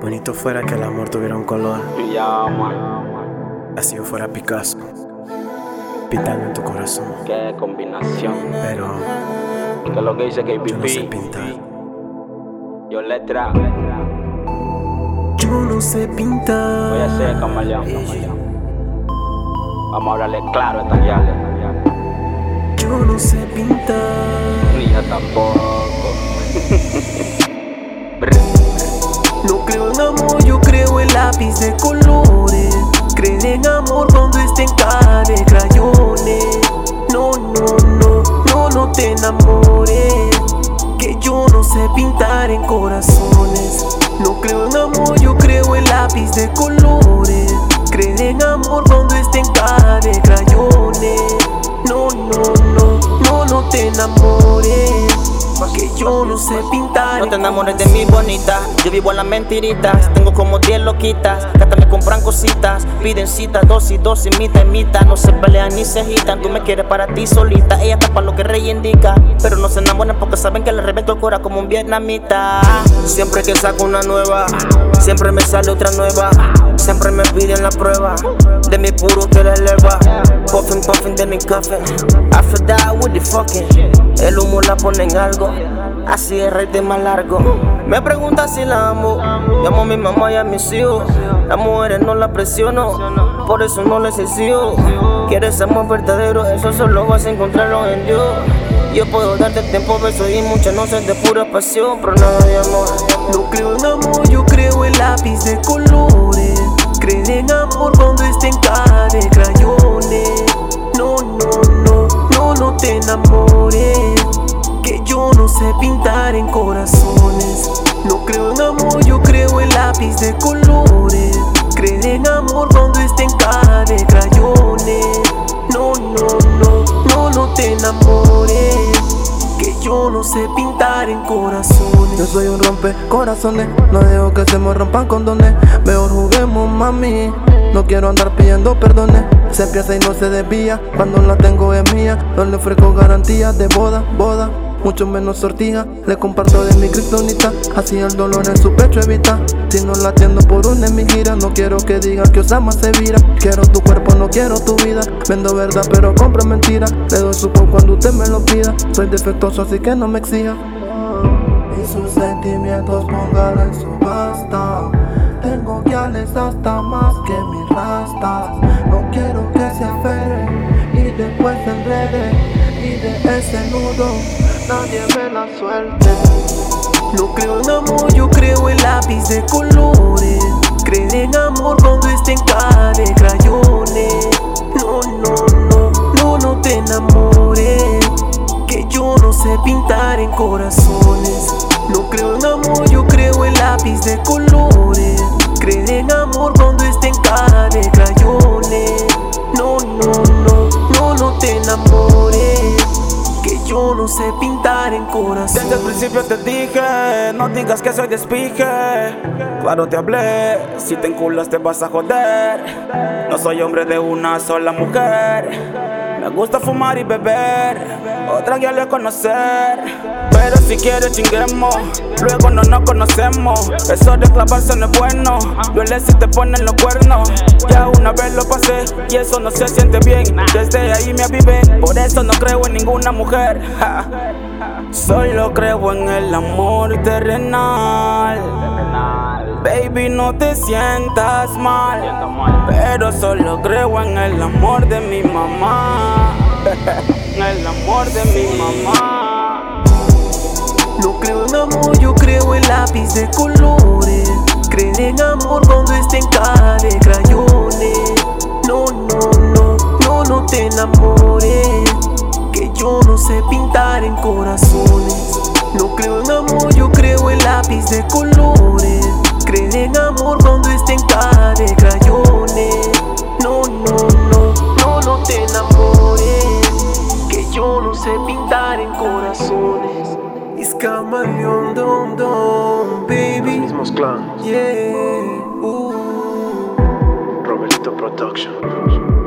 Bonito fuera que el amor tuviera un color. Así yo fuera Picasso. Pintando en tu corazón. Qué combinación. Pero ¿Qué es lo que dice yo no sé pintar. Yo letra. Yo no sé pintar. Voy a ser camaleón, camaleón. Vamos a hablarle claro a esta. Yo no sé pintar. Ni yo tampoco. Creo en amor, yo creo en lápiz de colores. Creer en amor cuando esté en de crayones. No, no, no, no, no te enamores. Que yo no sé pintar en corazones. No creo en amor, yo creo en lápiz de colores. Creer en amor cuando esté en de crayones. No, no, no, no, no te enamores. Que yo no sé pintar No te enamores de mí, bonita. Yo vivo en las mentiritas. Tengo como 10 loquitas. Que hasta me compran cositas. Piden cita, dosis, dosis, mitad y mitad. No se pelean ni se agitan. Tú me quieres para ti solita. Ella está para lo que rey indica. Pero no se enamoran porque saben que le reviento el cora como un vietnamita. Siempre que saco una nueva, siempre me sale otra nueva. Siempre me piden la prueba de mi puro que la eleva. Puffin, puffin, then in cuffin. After that, with the fucking. El humo la pone en algo. Así es de más largo. Me pregunta si la amo. Llamo a mi mamá y a mis hijos. Las mujeres no la presiono. Por eso no les exijo. Quieres amor verdadero, eso solo vas a encontrarlo en Dios. Yo puedo darte tiempo, besos y muchas noches de pura pasión, pero nada de amor. No creo en amor, yo creo en lápiz de colores. Creer en amor cuando esté en crayones. De colores. Creer en amor cuando esté en cara de crayones. No, no, no, no, no te enamores. Que yo no sé pintar en corazones. Yo soy un rompe corazones, no dejo que se me rompan condones. Mejor juguemos, mami. No quiero andar pidiendo perdones. Se empieza y no se desvía. Cuando la tengo es mía. No le ofrezco garantías de boda, boda. Mucho menos sortija, le comparto de mi kriptonita. Así el dolor en su pecho evita. Si no la atiendo por una en mi gira, no quiero que digan que Osama se vira. Quiero tu cuerpo, no quiero tu vida. Vendo verdad, pero compro mentira. Le doy su po cuando usted me lo pida. Soy defectuoso, así que no me exija. Y sus sentimientos póngalo en subasta. Tengo guiales hasta más que mis rastas. No quiero que se afere y después se enrede. Y de ese nudo nadie ve la suerte. No creo en amor, yo creo en lápiz de colores. Creer en amor cuando esté en cara de crayones. No, no, no, no, no te enamores. Que yo no sé pintar en corazones. No creo en amor, yo creo en lápiz de colores. Creer en amor cuando esté en cara de crayones. No, no, no, no, no te enamores. Sé pintar en corazones. Desde el principio te dije, no digas que soy despije. Claro te hablé, si te enculas te vas a joder. No soy hombre de una sola mujer. Me gusta fumar y beber, otra guía le conocer. Pero si quieres chinguemos, luego no nos conocemos. Eso de clavarse no es bueno, duele si te ponen los cuernos. Ya una vez lo pasé y eso no se siente bien. Desde ahí me avivé, por eso no creo en ninguna mujer. Solo creo en el amor terrenal. Baby, no te sientas mal. Pero solo creo en el amor de mi mamá. En el amor de mi mamá. No creo en amor, yo creo en lápiz de colores. Creer en amor cuando esté en cara de crayones. No, no, no, no, no te enamores. Que yo no sé pintar en corazones. No creo en amor, yo creo en lápiz de colores favor cuando esté en cara de crayones. No, no, no, no, no te enamores. Que yo no sé pintar en corazones. It's camaleón, dom, dom, baby. Los mismos clans. Yeah. Uh. Roberto Production.